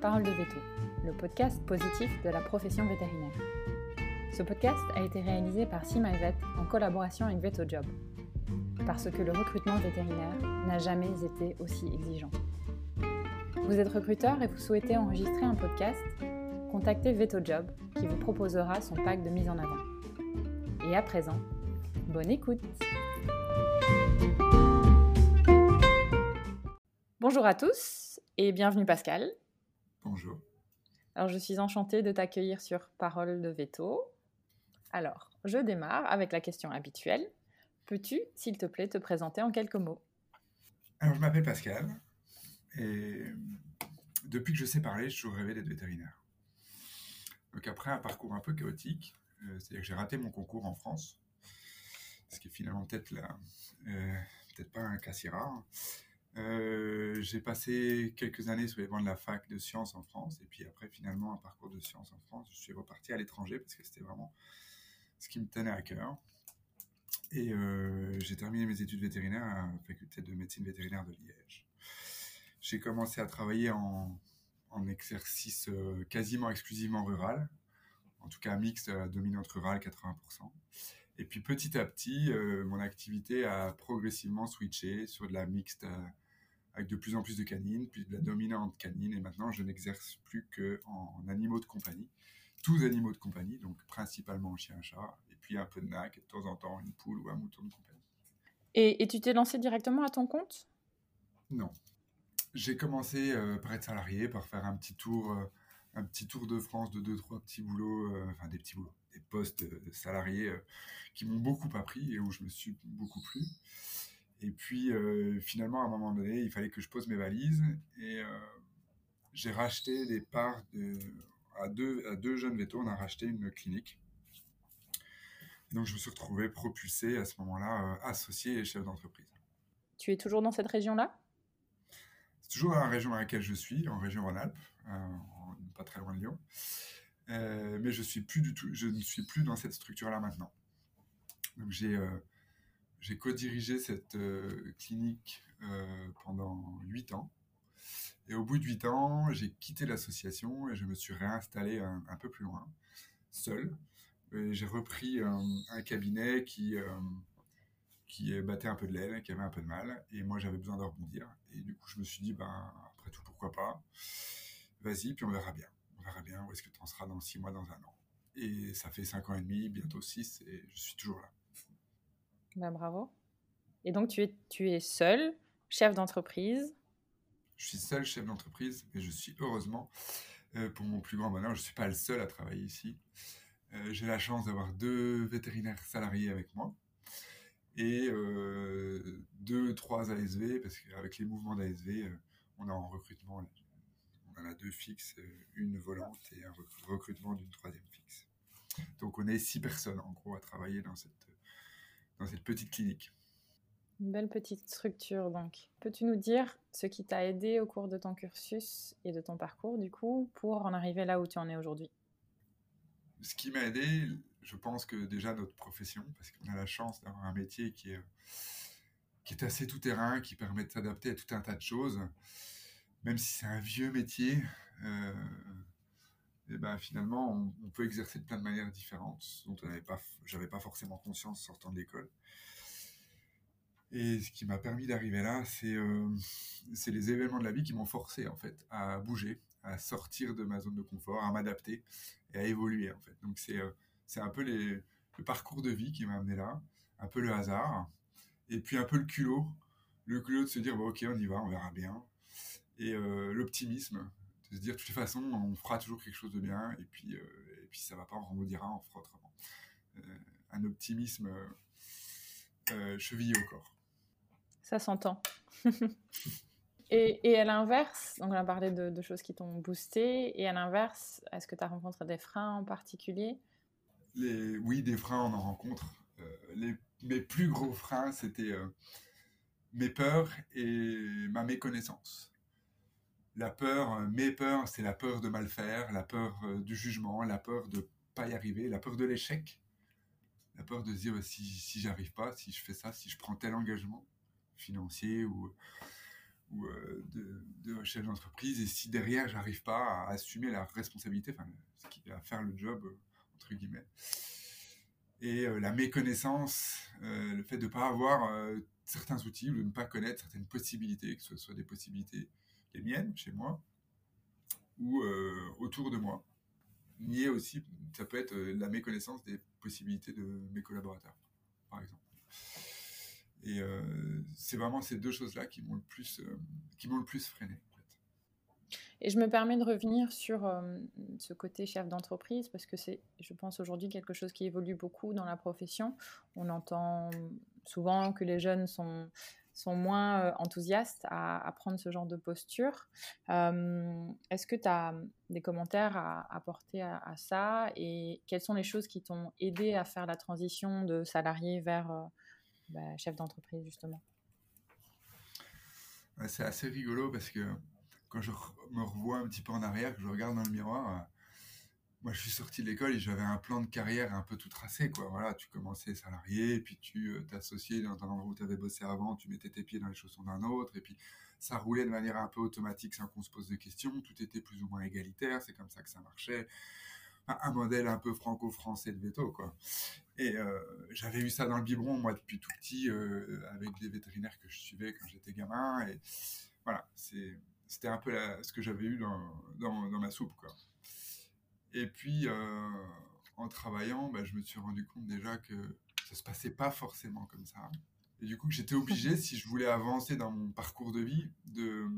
Parole de Veto, le podcast positif de la profession vétérinaire. Ce podcast a été réalisé par SeaMyVet en collaboration avec VetoJob, parce que le recrutement vétérinaire n'a jamais été aussi exigeant. Vous êtes recruteur et vous souhaitez enregistrer un podcast Contactez VetoJob qui vous proposera son pack de mise en avant. Et à présent, bonne écoute Bonjour à tous et bienvenue Pascal. Bonjour. Alors je suis enchantée de t'accueillir sur Parole de Veto. Alors, je démarre avec la question habituelle. Peux-tu, s'il te plaît, te présenter en quelques mots? Alors je m'appelle Pascal et depuis que je sais parler, je toujours rêvé d'être vétérinaire. Donc après un parcours un peu chaotique, euh, c'est-à-dire que j'ai raté mon concours en France, ce qui est finalement peut-être euh, peut-être pas un cas si rare. Euh, j'ai passé quelques années sur les bancs de la fac de sciences en France, et puis après, finalement, un parcours de sciences en France. Je suis reparti à l'étranger parce que c'était vraiment ce qui me tenait à cœur. Et euh, j'ai terminé mes études vétérinaires à la faculté de médecine vétérinaire de Liège. J'ai commencé à travailler en, en exercice euh, quasiment exclusivement rural, en tout cas mixte dominante rurale 80%. Et puis petit à petit, mon activité a progressivement switché sur de la mixte avec de plus en plus de canines, puis de la dominante canine, et maintenant je n'exerce plus qu'en animaux de compagnie, tous animaux de compagnie, donc principalement chien-chat, et puis un peu de nac, et de temps en temps une poule ou un mouton de compagnie. Et, tu t'es lancé directement à ton compte? Non. J'ai commencé euh, par être salarié, par faire un petit tour, euh, un petit tour de France de deux trois petits boulots, euh, enfin des petits boulots, des postes de salariés qui m'ont beaucoup appris et où je me suis beaucoup plu. Et puis, euh, finalement, à un moment donné, il fallait que je pose mes valises. Et euh, j'ai racheté des parts de, à, deux, à deux jeunes vétos. On a racheté une clinique. Et donc, je me suis retrouvé propulsé à ce moment-là, euh, associé et chef d'entreprise. Tu es toujours dans cette région-là? C'est toujours dans la région dans laquelle je suis, en région Rhône-Alpes, pas très loin de Lyon. Mais je, ne suis plus dans cette structure-là maintenant. Donc, j'ai j'ai co-dirigé cette euh, clinique euh, pendant 8 ans. Et au bout de 8 ans, j'ai quitté l'association et je me suis réinstallé un, peu plus loin, seul. J'ai repris un, cabinet qui, euh, qui battait un peu de l'aile, qui avait un peu de mal. Et moi, j'avais besoin de rebondir. Et du coup, je me suis dit, ben, après tout, pourquoi pas? Vas-y, puis on verra bien. On verra bien où est-ce que tu en seras dans 6 mois, dans un an. Et ça fait 5 ans et demi, bientôt 6, et je suis toujours là. Bah, bravo. Et donc, tu es, tu es seul, chef d'entreprise Je suis seul chef d'entreprise, mais je suis heureusement, euh, pour mon plus grand bonheur, je ne suis pas le seul à travailler ici. Euh, j'ai la chance d'avoir deux vétérinaires salariés avec moi et euh, deux, trois ASV, parce qu'avec les mouvements d'ASV, on est en recrutement. On en a deux fixes, une volante et un recrutement d'une troisième fixe. Donc on est six personnes en gros à travailler dans cette dans cette petite clinique. Une belle petite structure donc. Peux-tu nous dire ce qui t'a aidé au cours de ton cursus et de ton parcours du coup pour en arriver là où tu en es aujourd'hui? Ce qui m'a aidé, je pense que déjà notre profession, parce qu'on a la chance d'avoir un métier qui est, qui est assez tout-terrain, qui permet de s'adapter à tout un tas de choses, même si c'est un vieux métier, euh, ben finalement, on, peut exercer de plein de manières différentes, dont je n'avais pas, pas forcément conscience sortant de l'école. Et ce qui m'a permis d'arriver là, c'est euh, les événements de la vie qui m'ont forcé en fait à bouger, à sortir de ma zone de confort, à m'adapter et à évoluer en fait. Donc c'est euh, c'est un peu le parcours de vie qui m'a amené là, un peu le hasard, et puis un peu le culot, le culot de se dire bon, ok on y va, on verra bien, et euh, l'optimisme de se dire de toute façon on fera toujours quelque chose de bien et puis euh, et puis ça va pas on remodira on fera autrement. Euh, un optimisme chevillé au corps. Ça s'entend. Et, et, à l'inverse donc on a parlé de, choses qui t'ont boosté et à l'inverse est-ce que tu as rencontré des freins en particulier? Les, oui des freins on en rencontre. Les, mes plus gros freins c'était mes peurs et ma méconnaissance la peur, euh, mes peurs, c'est la peur de mal faire, la peur euh, du jugement, la peur de pas y arriver, la peur de l'échec, la peur de se dire si, si j'arrive pas, si je fais ça, si je prends tel engagement financier ou, ou de, chef d'entreprise et si derrière j'arrive pas à assumer la responsabilité, enfin, va faire le job entre guillemets. Et la méconnaissance, le fait de ne pas avoir certains outils ou de ne pas connaître certaines possibilités, que ce soit des possibilités les miennes chez moi ou autour de moi. Nier aussi, ça peut être la méconnaissance des possibilités de mes collaborateurs, par exemple. Et c'est vraiment ces deux choses-là qui m'ont le plus, qui m'ont le plus freiné. Et je me permets de revenir sur ce côté chef d'entreprise parce que c'est, je pense, aujourd'hui quelque chose qui évolue beaucoup dans la profession. On entend souvent que les jeunes sont, sont moins enthousiastes à, prendre ce genre de posture. Est-ce que tu as des commentaires à apporter à, ça? Et quelles sont les choses qui t'ont aidé à faire la transition de salarié vers bah, chef d'entreprise, justement? C'est assez rigolo parce que quand je me revois un petit peu en arrière, que je regarde dans le miroir, euh, moi je suis sorti de l'école et j'avais un plan de carrière un peu tout tracé. Quoi. Voilà, tu commençais salarié, puis tu euh, t'associais dans un endroit où tu avais bossé avant, tu mettais tes pieds dans les chaussons d'un autre, et puis ça roulait de manière un peu automatique sans qu'on se pose de questions. Tout était plus ou moins égalitaire, c'est comme ça que ça marchait. Un modèle un peu franco-français de veto, quoi. Et euh, j'avais eu ça dans le biberon, moi, depuis tout petit, avec des vétérinaires que je suivais quand j'étais gamin. Et voilà, c'était un peu ce que j'avais eu dans, dans, ma soupe. Quoi. Et puis, euh, en travaillant, bah, je me suis rendu compte déjà que ça se passait pas forcément comme ça. Et du coup, que j'étais obligé, si je voulais avancer dans mon parcours de vie, de,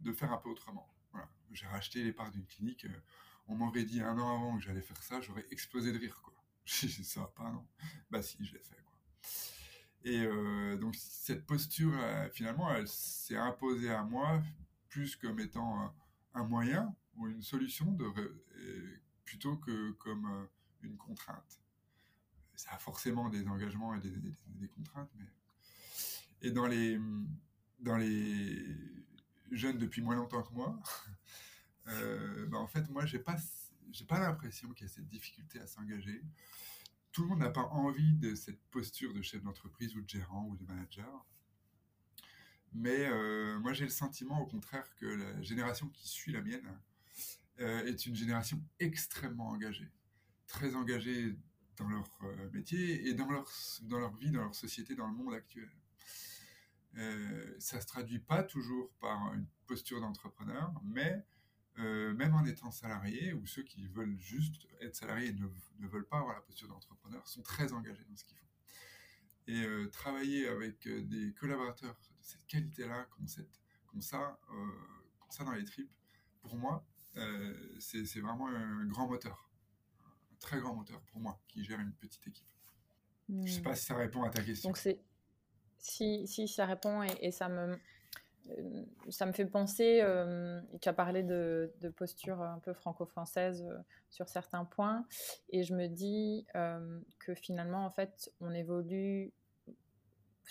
de faire un peu autrement. Voilà. J'ai racheté les parts d'une clinique. Euh, on m'aurait dit un an avant que j'allais faire ça, j'aurais explosé de rire. Quoi. Ça va pas, non Bah si, je l'ai fait. Quoi. Et euh, donc, cette posture, finalement, elle s'est imposée à moi plus comme étant un, moyen ou une solution plutôt que comme euh, une contrainte. Ça a forcément des engagements et des, contraintes, et dans les dans les jeunes depuis moins longtemps que moi, euh, ben, en fait moi j'ai pas j'ai pas l'impression qu'il y a cette difficulté à s'engager. Tout le monde n'a pas envie de cette posture de chef d'entreprise ou de gérant ou de manager. Mais euh, moi, j'ai le sentiment, au contraire, que la génération qui suit la mienne euh, est une génération extrêmement engagée, très engagée dans leur euh, métier et dans leur, dans leur vie, dans leur société, dans le monde actuel. ça ne se traduit pas toujours par une posture d'entrepreneur, mais même en étant salarié, ou ceux qui veulent juste être salariés et ne, veulent pas avoir la posture d'entrepreneur, sont très engagés dans ce qu'ils font. Et travailler avec des collaborateurs cette qualité-là, comme, ça, euh, ça dans les tripes, pour moi, euh, c'est vraiment un grand moteur. Un très grand moteur pour moi, qui gère une petite équipe. Je ne sais hmm. pas si ça répond à ta question. Donc si, si ça répond et, ça me euh, ça me fait penser, euh, tu as parlé de, de, posture un peu franco-française sur certains points, et je me dis que finalement, en fait, on évolue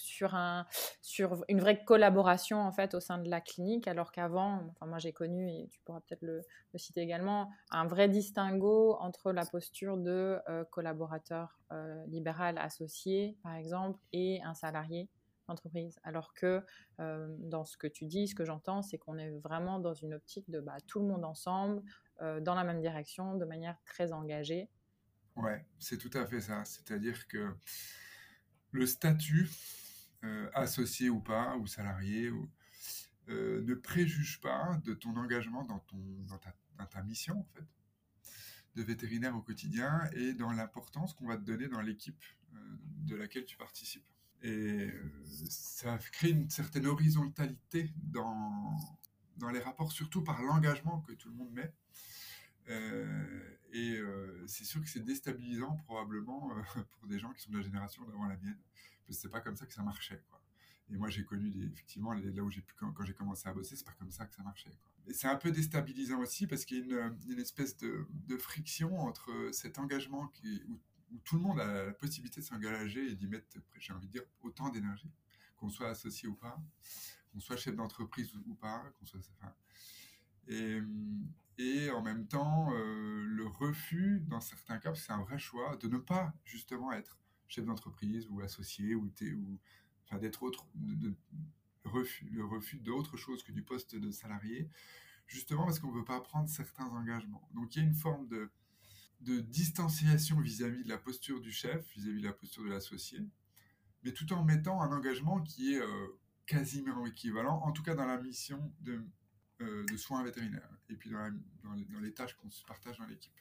sur, un, sur une vraie collaboration en fait au sein de la clinique, alors qu'avant, enfin moi j'ai connu et tu pourras peut-être le, citer également, un vrai distinguo entre la posture de euh, collaborateur euh, libéral associé par exemple et un salarié d'entreprise. Alors que euh, dans ce que tu dis, ce que j'entends, c'est qu'on est vraiment dans une optique de bah, tout le monde ensemble, dans la même direction, de manière très engagée. Ouais, c'est tout à fait ça. C'est-à-dire que le statut associé ou pas, ou salarié, euh, ne préjuge pas de ton engagement dans, ton, dans, ta, mission, en fait, de vétérinaire au quotidien et dans l'importance qu'on va te donner dans l'équipe euh, de laquelle tu participes. Et ça crée une certaine horizontalité dans, dans les rapports, surtout par l'engagement que tout le monde met. Et c'est sûr que c'est déstabilisant probablement pour des gens qui sont de la génération d'avant la mienne, c'est pas comme ça que ça marchait, quoi. Et moi, j'ai connu effectivement là où j'ai pu quand, j'ai commencé à bosser, c'est pas comme ça que ça marchait. Et c'est un peu déstabilisant aussi parce qu'il y a une, espèce de, friction entre cet engagement où, tout le monde a la possibilité de s'engager et d'y mettre, j'ai envie de dire, autant d'énergie, qu'on soit associé ou pas, qu'on soit chef d'entreprise ou, pas, qu'on soit, et, en même temps, euh, le refus, dans certains cas, c'est un vrai choix, de ne pas justement être chef d'entreprise ou associé ou, enfin, d'être autre, refus, le refus d'autre chose que du poste de salarié, justement parce qu'on ne veut pas prendre certains engagements. Donc il y a une forme de, de distanciation vis-à-vis de la posture du chef, vis-à-vis de la posture de l'associé, mais tout en mettant un engagement qui est euh, quasiment équivalent, en tout cas dans la mission de, de soins vétérinaires, et puis dans, dans, les, tâches qu'on se partage dans l'équipe.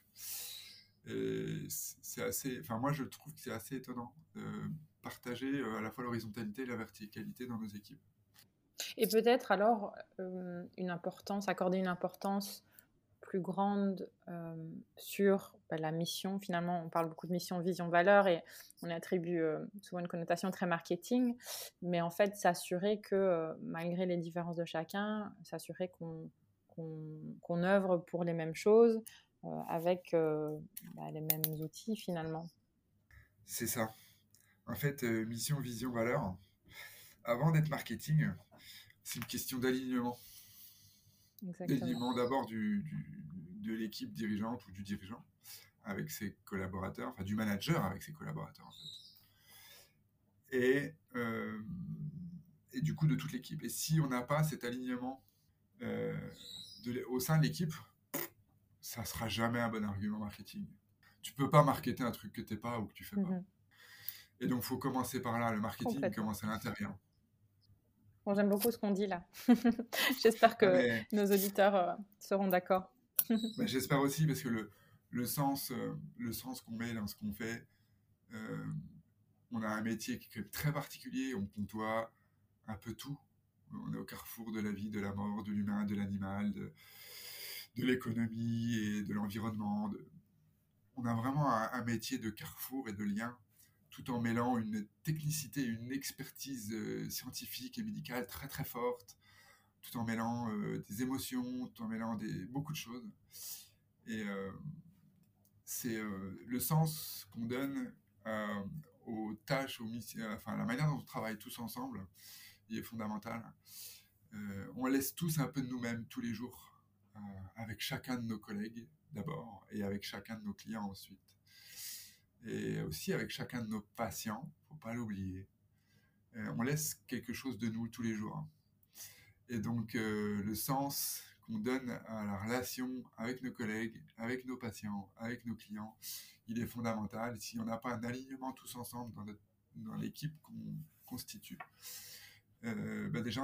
c'est assez, enfin moi je trouve que c'est assez étonnant de partager euh, à la fois l'horizontalité et la verticalité dans nos équipes. Et peut-être alors une importance, accorder une importance plus grande euh, sur bah, la mission. Finalement, on parle beaucoup de mission, vision, valeur et on attribue euh, souvent une connotation très marketing. Mais en fait, s'assurer que euh, malgré les différences de chacun, s'assurer qu'on qu'on œuvre pour les mêmes choses avec bah, les mêmes outils finalement. C'est ça. En fait, mission, vision, valeur, avant d'être marketing, c'est une question d'alignement. D'alignement d'abord du, de l'équipe dirigeante ou du dirigeant avec ses collaborateurs, enfin du manager avec ses collaborateurs en fait. Et, euh, et du coup de toute l'équipe. Et si on n'a pas cet alignement euh, au sein de l'équipe, ça sera jamais un bon argument marketing. Tu peux pas marketer un truc que tu n'es pas ou que tu fais pas. Mhm. Et donc, il faut commencer par là. Le marketing commence à l'intérieur. Bon, J'aime beaucoup ce qu'on dit là. J'espère que ah, nos auditeurs euh, seront d'accord. Bah, j'espère aussi parce que le, le sens, euh, le sens qu'on met dans ce qu'on fait, euh, on a un métier qui est très particulier, on côtoie un peu tout. On est au carrefour de la vie, de la mort, de l'humain, de l'animal, de, de l'économie et de l'environnement. On a vraiment un, métier de carrefour et de lien, tout en mêlant une technicité, une expertise euh, scientifique et médicale très très forte, tout en mêlant euh, des émotions, tout en mêlant des, beaucoup de choses. Et euh, c'est le sens qu'on donne aux tâches, aux missions, enfin la manière dont on travaille tous ensemble, il est fondamental. on laisse tous un peu de nous-mêmes tous les jours, avec chacun de nos collègues d'abord, et avec chacun de nos clients ensuite. Et aussi avec chacun de nos patients, faut pas l'oublier. on laisse quelque chose de nous tous les jours. Et donc, euh, le sens qu'on donne à la relation avec nos collègues, avec nos patients, avec nos clients, il est fondamental. Si on n'a pas un alignement tous ensemble dans, l'équipe qu'on constitue, euh, ben déjà,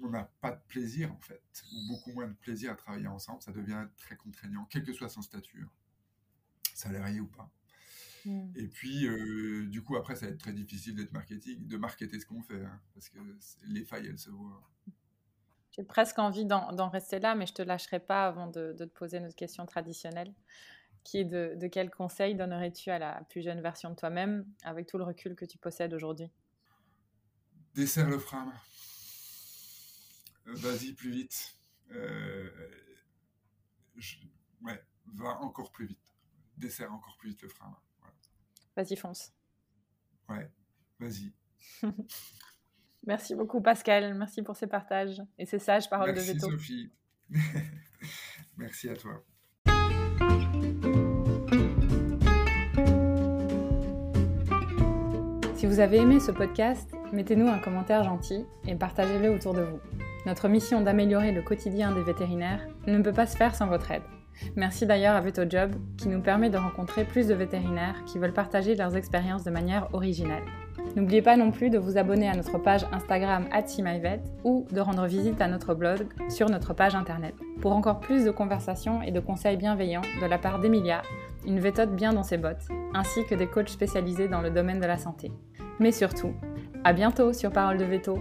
on n'a pas de plaisir, en fait, ou beaucoup moins de plaisir à travailler ensemble. Ça devient très contraignant, quel que soit son statut, hein. salarié ou pas. Hmm. Et puis, euh, du coup, après, ça va être très difficile d'être marketing, de marketer ce qu'on fait, hein, parce que les failles, elles se voient. J'ai presque envie d'en rester là, mais je ne te lâcherai pas avant de, te poser notre question traditionnelle, qui est de, de quel conseil donnerais-tu à la plus jeune version de toi-même, avec tout le recul que tu possèdes aujourd'hui? Desserre le frein. Euh, vas-y plus vite. Euh, ouais, va encore plus vite. Desserre encore plus vite le frein. Vas-y, fonce. Ouais, vas-y. Merci beaucoup Pascal, merci pour ces partages et ces sages paroles de veto. Merci Sophie. merci à toi. Si vous avez aimé ce podcast, mettez-nous un commentaire gentil et partagez-le autour de vous. Notre mission d'améliorer le quotidien des vétérinaires ne peut pas se faire sans votre aide. Merci d'ailleurs à VetoJob qui nous permet de rencontrer plus de vétérinaires qui veulent partager leurs expériences de manière originale. N'oubliez pas non plus de vous abonner à notre page Instagram @simyvet ou de rendre visite à notre blog sur notre page internet pour encore plus de conversations et de conseils bienveillants de la part d'Emilia, une vétote bien dans ses bottes, ainsi que des coachs spécialisés dans le domaine de la santé. Mais surtout, à bientôt sur Parole de Veto